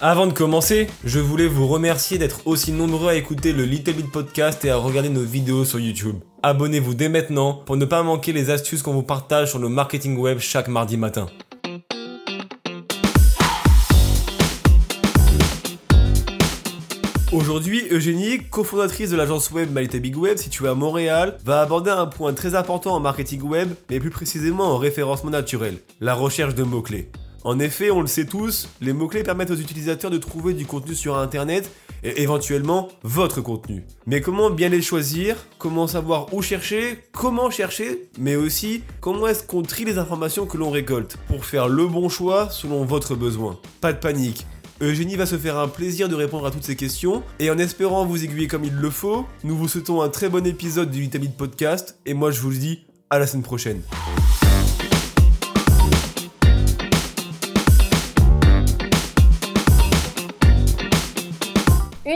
Avant de commencer, je voulais vous remercier d'être aussi nombreux à écouter le Little Bit Podcast et à regarder nos vidéos sur YouTube. Abonnez-vous dès maintenant pour ne pas manquer les astuces qu'on vous partage sur le marketing web chaque mardi matin. Aujourd'hui, Eugénie, cofondatrice de l'agence web Malita Big Web située à Montréal, va aborder un point très important en marketing web, mais plus précisément en référencement naturel, la recherche de mots-clés. En effet, on le sait tous, les mots-clés permettent aux utilisateurs de trouver du contenu sur Internet et éventuellement votre contenu. Mais comment bien les choisir Comment savoir où chercher Comment chercher Mais aussi, comment est-ce qu'on trie les informations que l'on récolte pour faire le bon choix selon votre besoin Pas de panique. Eugénie va se faire un plaisir de répondre à toutes ces questions et en espérant vous aiguiller comme il le faut, nous vous souhaitons un très bon épisode du Vitamine Podcast et moi je vous dis à la semaine prochaine.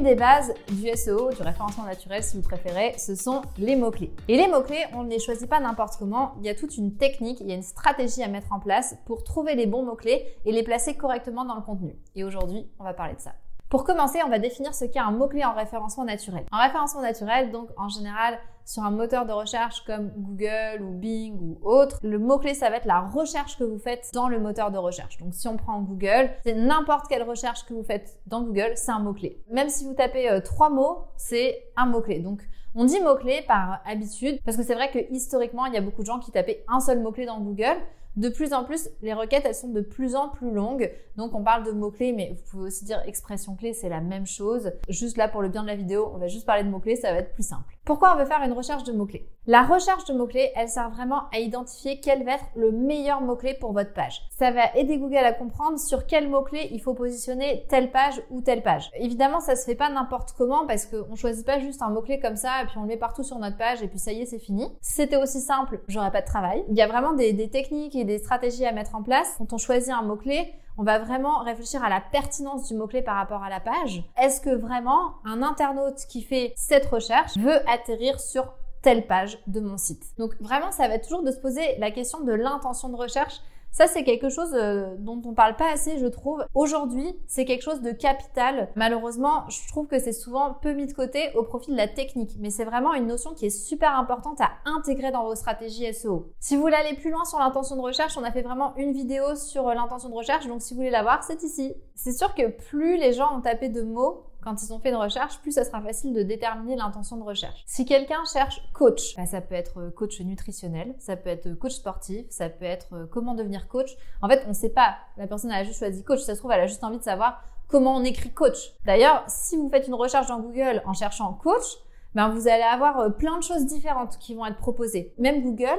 Une des bases du SEO, du référencement naturel si vous préférez, ce sont les mots-clés. Et les mots-clés, on ne les choisit pas n'importe comment, il y a toute une technique, il y a une stratégie à mettre en place pour trouver les bons mots-clés et les placer correctement dans le contenu. Et aujourd'hui, on va parler de ça. Pour commencer, on va définir ce qu'est un mot-clé en référencement naturel. En référencement naturel, donc en général sur un moteur de recherche comme Google ou Bing ou autre, le mot-clé ça va être la recherche que vous faites dans le moteur de recherche. Donc si on prend Google, c'est n'importe quelle recherche que vous faites dans Google, c'est un mot-clé. Même si vous tapez euh, trois mots, c'est un mot-clé. Donc on dit mot-clé par habitude parce que c'est vrai que historiquement, il y a beaucoup de gens qui tapaient un seul mot-clé dans Google. De plus en plus, les requêtes, elles sont de plus en plus longues. Donc, on parle de mots-clés, mais vous pouvez aussi dire expression clé, c'est la même chose. Juste là, pour le bien de la vidéo, on va juste parler de mots-clés, ça va être plus simple. Pourquoi on veut faire une recherche de mots-clés? La recherche de mots-clés, elle sert vraiment à identifier quel va être le meilleur mot-clé pour votre page. Ça va aider Google à comprendre sur quel mot-clé il faut positionner telle page ou telle page. Évidemment, ça se fait pas n'importe comment parce qu'on choisit pas juste un mot-clé comme ça et puis on le met partout sur notre page et puis ça y est, c'est fini. C'était aussi simple, j'aurais pas de travail. Il y a vraiment des, des techniques des stratégies à mettre en place. Quand on choisit un mot-clé, on va vraiment réfléchir à la pertinence du mot-clé par rapport à la page. Est-ce que vraiment un internaute qui fait cette recherche veut atterrir sur telle page de mon site? Donc vraiment, ça va être toujours de se poser la question de l'intention de recherche ça, c'est quelque chose euh, dont on parle pas assez, je trouve. Aujourd'hui, c'est quelque chose de capital. Malheureusement, je trouve que c'est souvent peu mis de côté au profit de la technique. Mais c'est vraiment une notion qui est super importante à intégrer dans vos stratégies SEO. Si vous voulez aller plus loin sur l'intention de recherche, on a fait vraiment une vidéo sur euh, l'intention de recherche. Donc, si vous voulez la voir, c'est ici. C'est sûr que plus les gens ont tapé de mots, quand ils ont fait une recherche, plus ça sera facile de déterminer l'intention de recherche. Si quelqu'un cherche coach, bah, ça peut être euh, coach nutritionnel, ça peut être coach sportif, ça peut être euh, comment devenir coach. En fait, on ne sait pas. La personne a juste choisi coach. Ça se trouve, elle a juste envie de savoir comment on écrit coach. D'ailleurs, si vous faites une recherche dans Google en cherchant coach, ben vous allez avoir euh, plein de choses différentes qui vont être proposées. Même Google,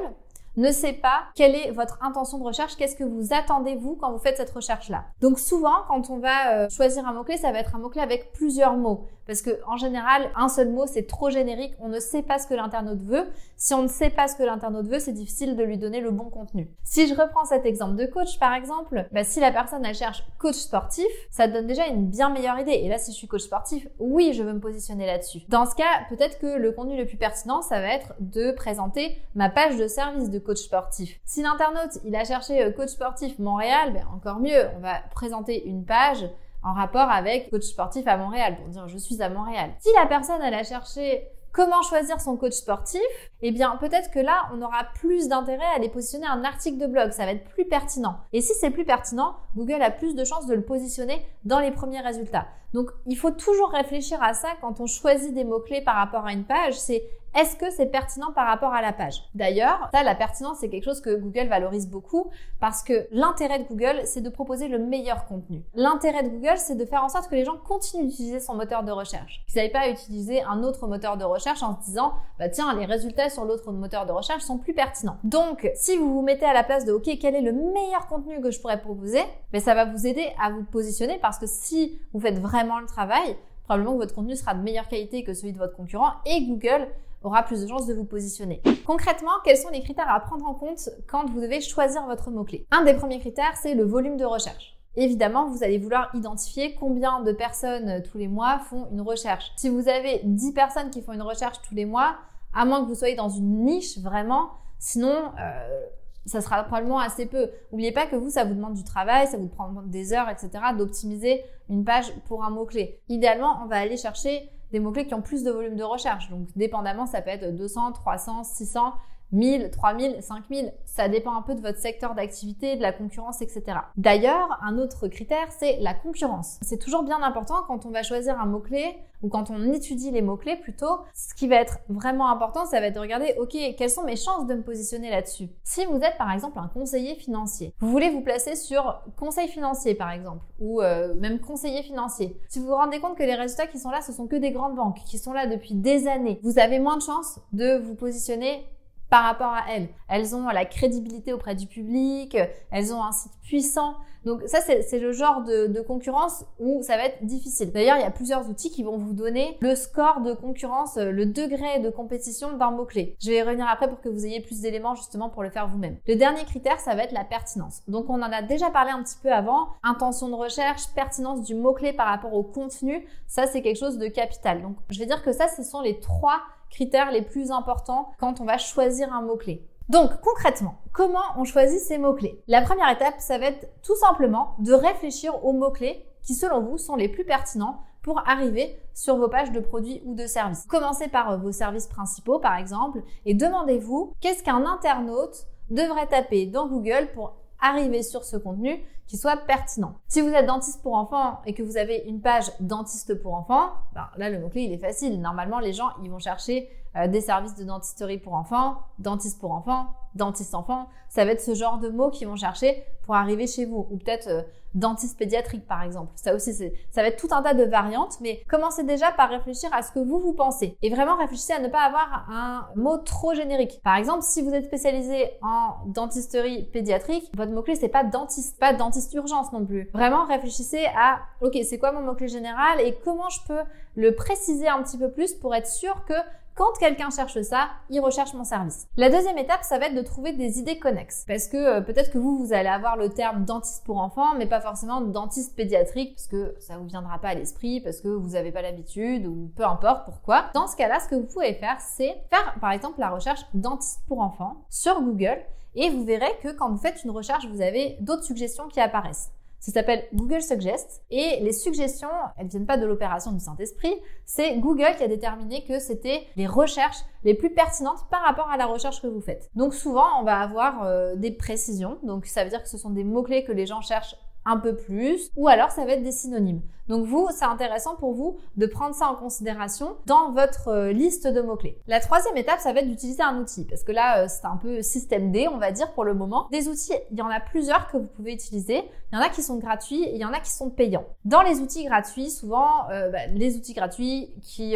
ne sait pas quelle est votre intention de recherche, qu'est-ce que vous attendez vous quand vous faites cette recherche-là. Donc souvent, quand on va euh, choisir un mot-clé, ça va être un mot-clé avec plusieurs mots. Parce que en général, un seul mot, c'est trop générique. On ne sait pas ce que l'internaute veut. Si on ne sait pas ce que l'internaute veut, c'est difficile de lui donner le bon contenu. Si je reprends cet exemple de coach, par exemple, bah, si la personne elle cherche coach sportif, ça donne déjà une bien meilleure idée. Et là, si je suis coach sportif, oui, je veux me positionner là-dessus. Dans ce cas, peut-être que le contenu le plus pertinent, ça va être de présenter ma page de service de coach sportif. Si l'internaute, il a cherché euh, coach sportif Montréal, ben encore mieux, on va présenter une page en rapport avec coach sportif à Montréal pour dire je suis à Montréal. Si la personne elle a cherché comment choisir son coach sportif, eh bien peut-être que là on aura plus d'intérêt à aller positionner un article de blog, ça va être plus pertinent. Et si c'est plus pertinent, Google a plus de chances de le positionner dans les premiers résultats. Donc il faut toujours réfléchir à ça quand on choisit des mots-clés par rapport à une page, c'est est-ce que c'est pertinent par rapport à la page? D'ailleurs, ça, la pertinence, c'est quelque chose que Google valorise beaucoup parce que l'intérêt de Google, c'est de proposer le meilleur contenu. L'intérêt de Google, c'est de faire en sorte que les gens continuent d'utiliser son moteur de recherche. Qu'ils n'aillent pas à utiliser un autre moteur de recherche en se disant, bah tiens, les résultats sur l'autre moteur de recherche sont plus pertinents. Donc, si vous vous mettez à la place de, OK, quel est le meilleur contenu que je pourrais proposer, ben, ça va vous aider à vous positionner parce que si vous faites vraiment le travail, probablement que votre contenu sera de meilleure qualité que celui de votre concurrent et Google aura plus de chances de vous positionner. Concrètement, quels sont les critères à prendre en compte quand vous devez choisir votre mot-clé? Un des premiers critères, c'est le volume de recherche. Évidemment, vous allez vouloir identifier combien de personnes euh, tous les mois font une recherche. Si vous avez 10 personnes qui font une recherche tous les mois, à moins que vous soyez dans une niche vraiment, sinon euh, ça sera probablement assez peu. N'oubliez pas que vous, ça vous demande du travail, ça vous prend des heures, etc., d'optimiser une page pour un mot-clé. Idéalement, on va aller chercher des mots-clés qui ont plus de volume de recherche. Donc, dépendamment, ça peut être 200, 300, 600. 1000, 3000, 5000, ça dépend un peu de votre secteur d'activité, de la concurrence, etc. D'ailleurs, un autre critère, c'est la concurrence. C'est toujours bien important quand on va choisir un mot-clé ou quand on étudie les mots-clés plutôt. Ce qui va être vraiment important, ça va être de regarder, ok, quelles sont mes chances de me positionner là-dessus? Si vous êtes par exemple un conseiller financier, vous voulez vous placer sur conseil financier par exemple, ou euh, même conseiller financier. Si vous vous rendez compte que les résultats qui sont là, ce sont que des grandes banques, qui sont là depuis des années, vous avez moins de chances de vous positionner par rapport à elles. Elles ont la crédibilité auprès du public, elles ont un site puissant. Donc ça, c'est le genre de, concurrence où ça va être difficile. D'ailleurs, il y a plusieurs outils qui vont vous donner le score de concurrence, le degré de compétition d'un mot-clé. Je vais y revenir après pour que vous ayez plus d'éléments justement pour le faire vous-même. Le dernier critère, ça va être la pertinence. Donc on en a déjà parlé un petit peu avant. Intention de recherche, pertinence du mot-clé par rapport au contenu, ça c'est quelque chose de capital. Donc je vais dire que ça, ce sont les trois critères les plus importants quand on va choisir un mot-clé. Donc concrètement, comment on choisit ces mots-clés? La première étape, ça va être tout simplement de réfléchir aux mots-clés qui selon vous sont les plus pertinents pour arriver sur vos pages de produits ou de services. Commencez par vos services principaux par exemple et demandez-vous qu'est-ce qu'un internaute devrait taper dans Google pour arriver sur ce contenu qui soit pertinent. Si vous êtes dentiste pour enfants et que vous avez une page dentiste pour enfants, ben là le mot-clé il est facile. Normalement les gens ils vont chercher euh, des services de dentisterie pour enfants, dentiste pour enfants, dentiste enfant. Ça va être ce genre de mots qu'ils vont chercher pour arriver chez vous. Ou peut-être euh, dentiste pédiatrique par exemple. Ça aussi, ça va être tout un tas de variantes, mais commencez déjà par réfléchir à ce que vous vous pensez. Et vraiment réfléchissez à ne pas avoir un mot trop générique. Par exemple, si vous êtes spécialisé en dentisterie pédiatrique, votre mot-clé c'est pas dentiste, pas dentiste urgence non plus. Vraiment réfléchissez à, ok, c'est quoi mon mot-clé général et comment je peux le préciser un petit peu plus pour être sûr que quand quelqu'un cherche ça, il recherche mon service. La deuxième étape, ça va être de trouver des idées connexes. Parce que euh, peut-être que vous, vous allez avoir le terme dentiste pour enfants, mais pas forcément dentiste pédiatrique, parce que ça vous viendra pas à l'esprit, parce que vous n'avez pas l'habitude, ou peu importe pourquoi. Dans ce cas-là, ce que vous pouvez faire, c'est faire par exemple la recherche dentiste pour enfants sur Google, et vous verrez que quand vous faites une recherche, vous avez d'autres suggestions qui apparaissent. Ça s'appelle Google Suggest et les suggestions, elles viennent pas de l'opération du Saint-Esprit, c'est Google qui a déterminé que c'était les recherches les plus pertinentes par rapport à la recherche que vous faites. Donc souvent, on va avoir euh, des précisions, donc ça veut dire que ce sont des mots-clés que les gens cherchent un peu plus, ou alors ça va être des synonymes. Donc vous, c'est intéressant pour vous de prendre ça en considération dans votre euh, liste de mots-clés. La troisième étape, ça va être d'utiliser un outil, parce que là, euh, c'est un peu système D, on va dire pour le moment. Des outils, il y en a plusieurs que vous pouvez utiliser. Il y en a qui sont gratuits, et il y en a qui sont payants. Dans les outils gratuits, souvent, euh, bah, les outils gratuits qui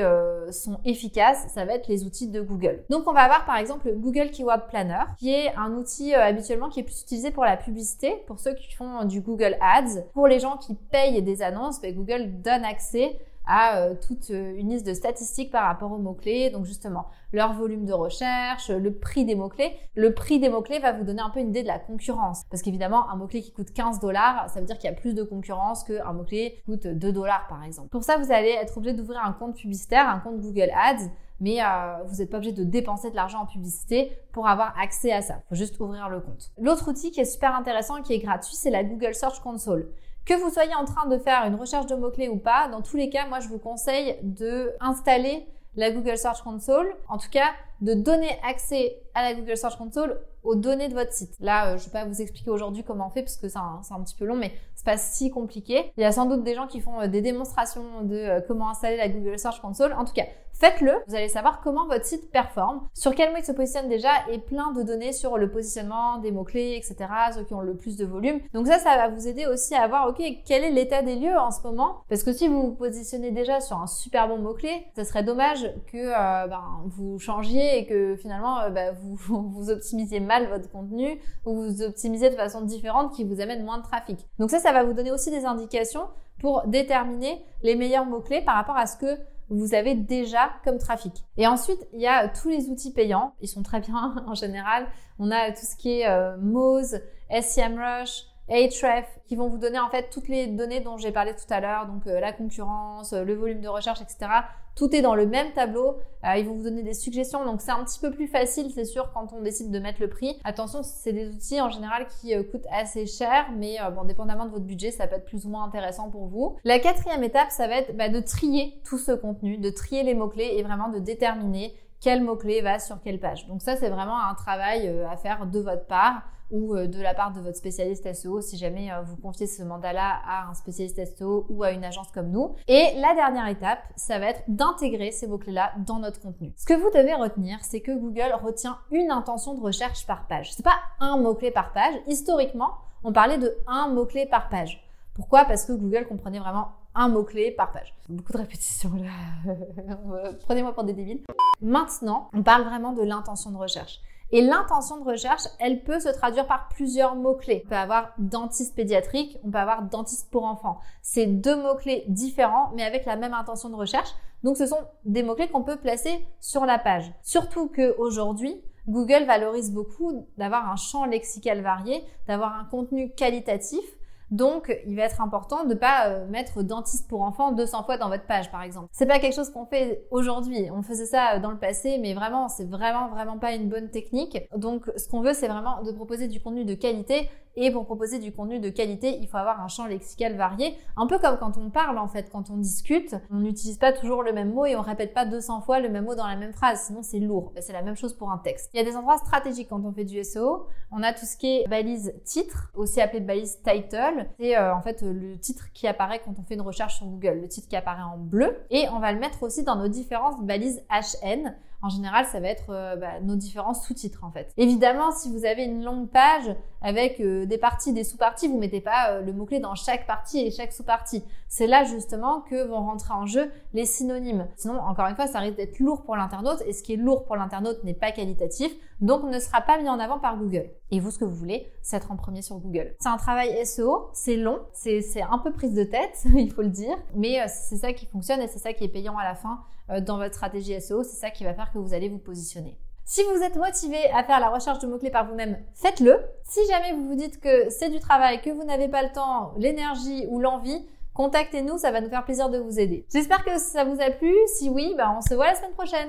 sont efficaces, ça va être les outils de Google. Donc on va avoir par exemple Google Keyword Planner, qui est un outil habituellement qui est plus utilisé pour la publicité, pour ceux qui font du Google Ads. Pour les gens qui payent des annonces, bah, Google donne accès à euh, toute euh, une liste de statistiques par rapport aux mots-clés. Donc justement, leur volume de recherche, le prix des mots-clés. Le prix des mots-clés va vous donner un peu une idée de la concurrence. Parce qu'évidemment, un mot-clé qui coûte 15 dollars, ça veut dire qu'il y a plus de concurrence qu'un mot-clé qui coûte 2 dollars par exemple. Pour ça, vous allez être obligé d'ouvrir un compte publicitaire, un compte Google Ads mais euh, vous n'êtes pas obligé de dépenser de l'argent en publicité pour avoir accès à ça. Il faut juste ouvrir le compte. L'autre outil qui est super intéressant, qui est gratuit, c'est la Google Search Console. Que vous soyez en train de faire une recherche de mots-clés ou pas, dans tous les cas, moi je vous conseille de installer la Google Search Console, en tout cas de donner accès à la Google Search Console aux données de votre site. Là, euh, je ne vais pas vous expliquer aujourd'hui comment on fait parce que c'est un, un, petit peu long, mais c'est pas si compliqué. Il y a sans doute des gens qui font euh, des démonstrations de euh, comment installer la Google Search Console. En tout cas, faites-le. Vous allez savoir comment votre site performe, sur quel mot il se positionne déjà et plein de données sur le positionnement des mots-clés, etc. Ceux qui ont le plus de volume. Donc ça, ça va vous aider aussi à voir, ok, quel est l'état des lieux en ce moment? Parce que si vous vous positionnez déjà sur un super bon mot-clé, ça serait dommage que ben, vous changiez et que finalement ben, vous, vous optimisiez mal votre contenu ou vous optimisez de façon différente qui vous amène moins de trafic. Donc ça, ça va vous donner aussi des indications pour déterminer les meilleurs mots-clés par rapport à ce que vous avez déjà comme trafic. Et ensuite, il y a tous les outils payants. Ils sont très bien en général. On a tout ce qui est euh, Moz, SEMrush, Ahref, qui vont vous donner en fait toutes les données dont j'ai parlé tout à l'heure, donc euh, la concurrence, euh, le volume de recherche, etc. Tout est dans le même tableau. Euh, ils vont vous donner des suggestions, donc c'est un petit peu plus facile, c'est sûr, quand on décide de mettre le prix. Attention, c'est des outils en général qui coûtent assez cher, mais bon, dépendamment de votre budget, ça peut être plus ou moins intéressant pour vous. La quatrième étape, ça va être bah, de trier tout ce contenu, de trier les mots-clés et vraiment de déterminer quel mot-clé va sur quelle page. Donc ça, c'est vraiment un travail à faire de votre part ou euh, de la part de votre spécialiste SEO si jamais euh, vous confiez ce mandat-là à un spécialiste SEO ou à une agence comme nous. Et la dernière étape, ça va être d'intégrer ces mots-clés-là dans notre contenu. Ce que vous devez retenir, c'est que Google retient une intention de recherche par page. C'est pas un mot-clé par page. Historiquement, on parlait de un mot-clé par page. Pourquoi? Parce que Google comprenait vraiment un mot-clé par page. Beaucoup de répétitions là. Prenez-moi pour des débiles. Maintenant, on parle vraiment de l'intention de recherche. Et l'intention de recherche, elle peut se traduire par plusieurs mots-clés. On peut avoir dentiste pédiatrique, on peut avoir dentiste pour enfants. C'est deux mots-clés différents, mais avec la même intention de recherche. Donc ce sont des mots-clés qu'on peut placer sur la page. Surtout qu'aujourd'hui, Google valorise beaucoup d'avoir un champ lexical varié, d'avoir un contenu qualitatif donc, il va être important de ne pas euh, mettre dentiste pour enfants 200 fois dans votre page, par exemple. C'est pas quelque chose qu'on fait aujourd'hui. On faisait ça euh, dans le passé, mais vraiment, c'est vraiment, vraiment pas une bonne technique. Donc, ce qu'on veut, c'est vraiment de proposer du contenu de qualité et pour proposer du contenu de qualité, il faut avoir un champ lexical varié. Un peu comme quand on parle en fait, quand on discute, on n'utilise pas toujours le même mot et on répète pas 200 fois le même mot dans la même phrase, sinon c'est lourd. C'est la même chose pour un texte. Il y a des endroits stratégiques quand on fait du SEO. On a tout ce qui est balise titre, aussi appelé balise title. C'est euh, en fait le titre qui apparaît quand on fait une recherche sur Google, le titre qui apparaît en bleu. Et on va le mettre aussi dans nos différentes balises HN. En général, ça va être euh, bah, nos différents sous-titres en fait. Évidemment, si vous avez une longue page avec euh, des parties, des sous-parties, vous mettez pas euh, le mot-clé dans chaque partie et chaque sous-partie. C'est là justement que vont rentrer en jeu les synonymes. Sinon, encore une fois, ça risque d'être lourd pour l'internaute et ce qui est lourd pour l'internaute n'est pas qualitatif, donc ne sera pas mis en avant par Google. Et vous, ce que vous voulez, c'est être en premier sur Google. C'est un travail SEO, c'est long, c'est un peu prise de tête, il faut le dire, mais c'est ça qui fonctionne et c'est ça qui est payant à la fin dans votre stratégie SEO, c'est ça qui va faire que vous allez vous positionner. Si vous êtes motivé à faire la recherche de mots-clés par vous-même, faites-le. Si jamais vous vous dites que c'est du travail, que vous n'avez pas le temps, l'énergie ou l'envie, contactez-nous, ça va nous faire plaisir de vous aider. J'espère que ça vous a plu. Si oui, bah on se voit la semaine prochaine.